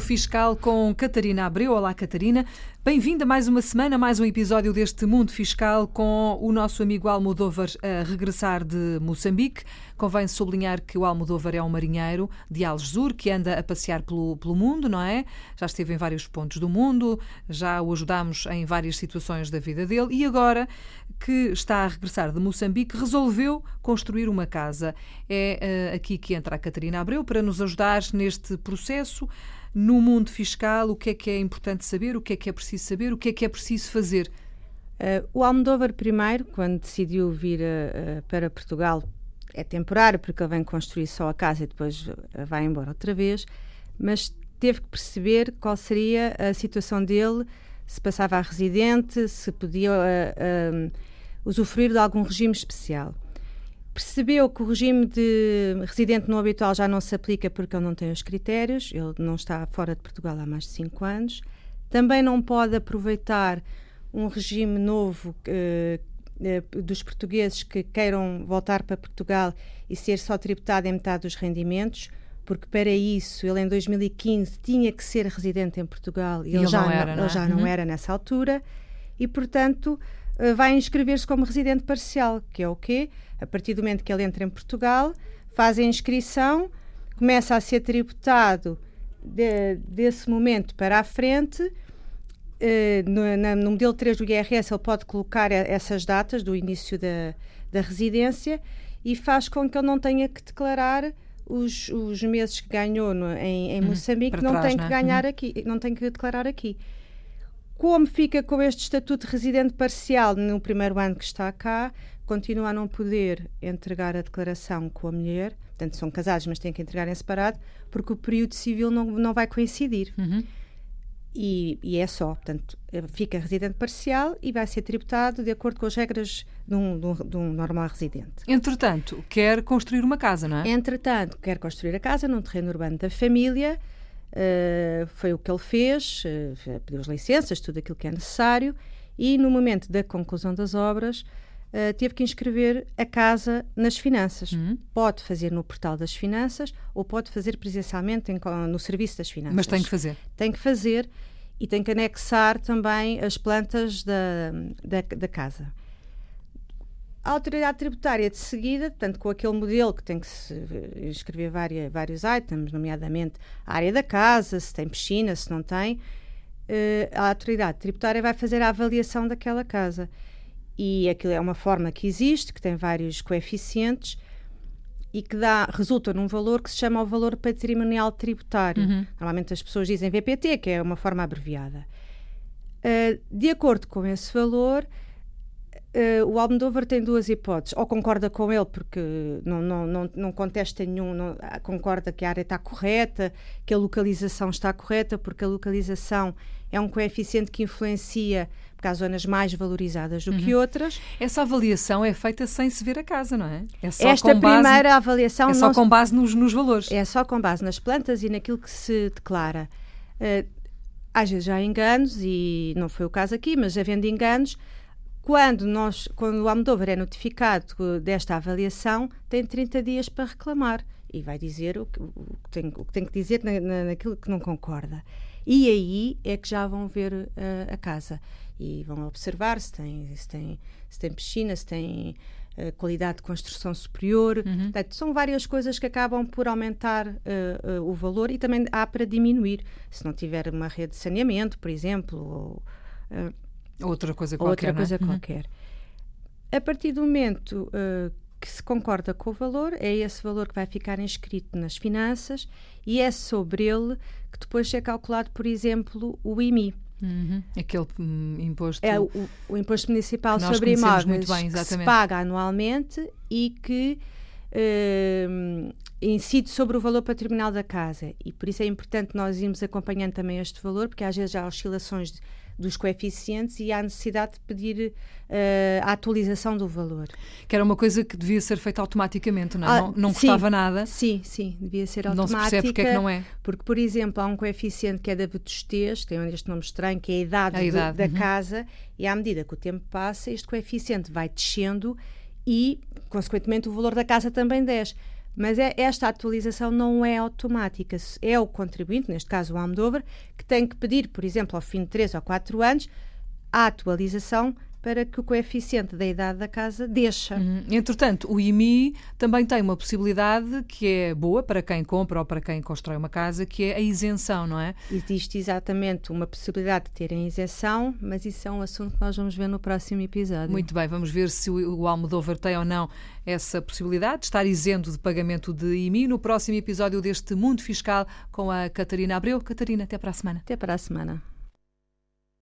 Fiscal com Catarina Abreu. Olá, Catarina. Bem-vinda mais uma semana, mais um episódio deste Mundo Fiscal com o nosso amigo Almodóvar a regressar de Moçambique. Convém sublinhar que o Almodóvar é um marinheiro de Algesur que anda a passear pelo, pelo mundo, não é? Já esteve em vários pontos do mundo, já o ajudámos em várias situações da vida dele e agora que está a regressar de Moçambique resolveu construir uma casa. É uh, aqui que entra a Catarina Abreu para nos ajudar neste processo no mundo fiscal, o que é que é importante saber, o que é que é preciso saber, o que é que é preciso fazer? Uh, o Almodóvar, primeiro, quando decidiu vir uh, para Portugal, é temporário, porque ele vem construir só a casa e depois vai embora outra vez, mas teve que perceber qual seria a situação dele, se passava a residente, se podia usufruir de algum regime especial percebeu que o regime de residente não habitual já não se aplica porque ele não tem os critérios, ele não está fora de Portugal há mais de 5 anos. Também não pode aproveitar um regime novo uh, dos portugueses que queiram voltar para Portugal e ser só tributado em metade dos rendimentos, porque para isso ele em 2015 tinha que ser residente em Portugal e, ele, já não era, não, é? já não uhum. era nessa altura e, portanto, vai inscrever-se como residente parcial, que é o quê? A partir do momento que ele entra em Portugal, faz a inscrição, começa a ser tributado de, desse momento para a frente. Uh, no, na, no, modelo 3 do IRS, ele pode colocar essas datas do início da, da residência e faz com que ele não tenha que declarar os, os meses que ganhou no, em, em uhum, Moçambique, não trás, tem que é? ganhar uhum. aqui, não tem que declarar aqui. Como fica com este estatuto de residente parcial no primeiro ano que está cá, continua a não poder entregar a declaração com a mulher, portanto são casados, mas têm que entregar em separado, porque o período civil não, não vai coincidir. Uhum. E, e, é só, portanto, fica residente parcial e vai ser tributado de acordo com as regras de um, de um, de um normal residente. Entretanto, quer construir uma casa, não é? Entretanto, quer construir a casa num terreno urbano da família, uh, foi o que ele fez, uh, pediu as licenças, tudo aquilo que é necessário, e no momento da conclusão das obras, uh, teve que inscrever a casa nas finanças. Uhum. Pode fazer no portal das finanças ou pode fazer presencialmente em, no serviço das finanças. Mas tem que fazer. Tem que fazer e tem que anexar também as plantas da, da, da casa. A autoridade tributária de seguida, portanto, com aquele modelo que tem que se inscrever várias, vários items, nomeadamente a área da casa, se tem piscina, se não tem, eh, a autoridade tributária vai fazer a avaliação daquela casa e aquilo é uma forma que existe, que tem vários coeficientes e que dá, resulta num valor que se chama o valor patrimonial tributário. Uhum. Normalmente as pessoas dizem VPT, que é uma forma abreviada. Uh, de acordo com esse valor, uh, o Almodóvar tem duas hipóteses. Ou concorda com ele, porque não, não, não, não contesta nenhum, não, concorda que a área está correta, que a localização está correta, porque a localização é um coeficiente que influencia porque há zonas mais valorizadas do uhum. que outras. Essa avaliação é feita sem se ver a casa, não é? é Esta primeira base, avaliação é só com base nos, nos, valores. É só com base nas plantas e naquilo que se declara. Uh, às vezes já há enganos, e não foi o caso aqui, mas havendo enganos, quando, nós, quando o Almodóvar é notificado desta avaliação, tem 30 dias para reclamar e vai dizer o que, o que, tem, o que tem que dizer na, na, naquilo que não concorda. E aí é que já vão ver uh, a casa e vão observar se tem, se tem, se tem piscina, se tem uh, qualidade de construção superior. Uhum. Portanto, são várias coisas que acabam por aumentar uh, o valor e também há para diminuir. Se não tiver uma rede de saneamento, por exemplo, ou outra coisa qualquer. Outra coisa é? qualquer. A partir do momento que se concorda com o valor, é esse valor que vai ficar inscrito nas finanças e é sobre ele que depois é calculado, por exemplo, o IMI. Uhum. Aquele hum, imposto. É o, o imposto municipal sobre imóveis bem, que se paga anualmente e que uh, incide sobre o valor patrimonial da casa. E por isso é importante nós irmos acompanhando também este valor, porque às vezes há oscilações de, dos coeficientes e há necessidade de pedir uh, a atualização do valor. Que era uma coisa que devia ser feita automaticamente, não é? Ah, não, não custava sim, nada. Sim, sim, devia ser automática. Não se percebe porque é que não é. Porque, por exemplo, há um coeficiente que é da vetustez, tem este nome estranho, que é a idade, a idade. da uhum. casa, e à medida que o tempo passa, este coeficiente vai descendo e, consequentemente, o valor da casa também desce. Mas é, esta atualização não é automática. É o contribuinte, neste caso o Almdover, que tem que pedir, por exemplo, ao fim de 3 ou 4 anos, a atualização para que o coeficiente da idade da casa deixa. Uhum. Entretanto, o IMI também tem uma possibilidade que é boa para quem compra ou para quem constrói uma casa, que é a isenção, não é? Existe exatamente uma possibilidade de terem isenção, mas isso é um assunto que nós vamos ver no próximo episódio. Muito bem, vamos ver se o Almodóvar tem ou não essa possibilidade de estar isento de pagamento de IMI no próximo episódio deste Mundo Fiscal com a Catarina Abreu. Catarina, até para a semana. Até para a semana.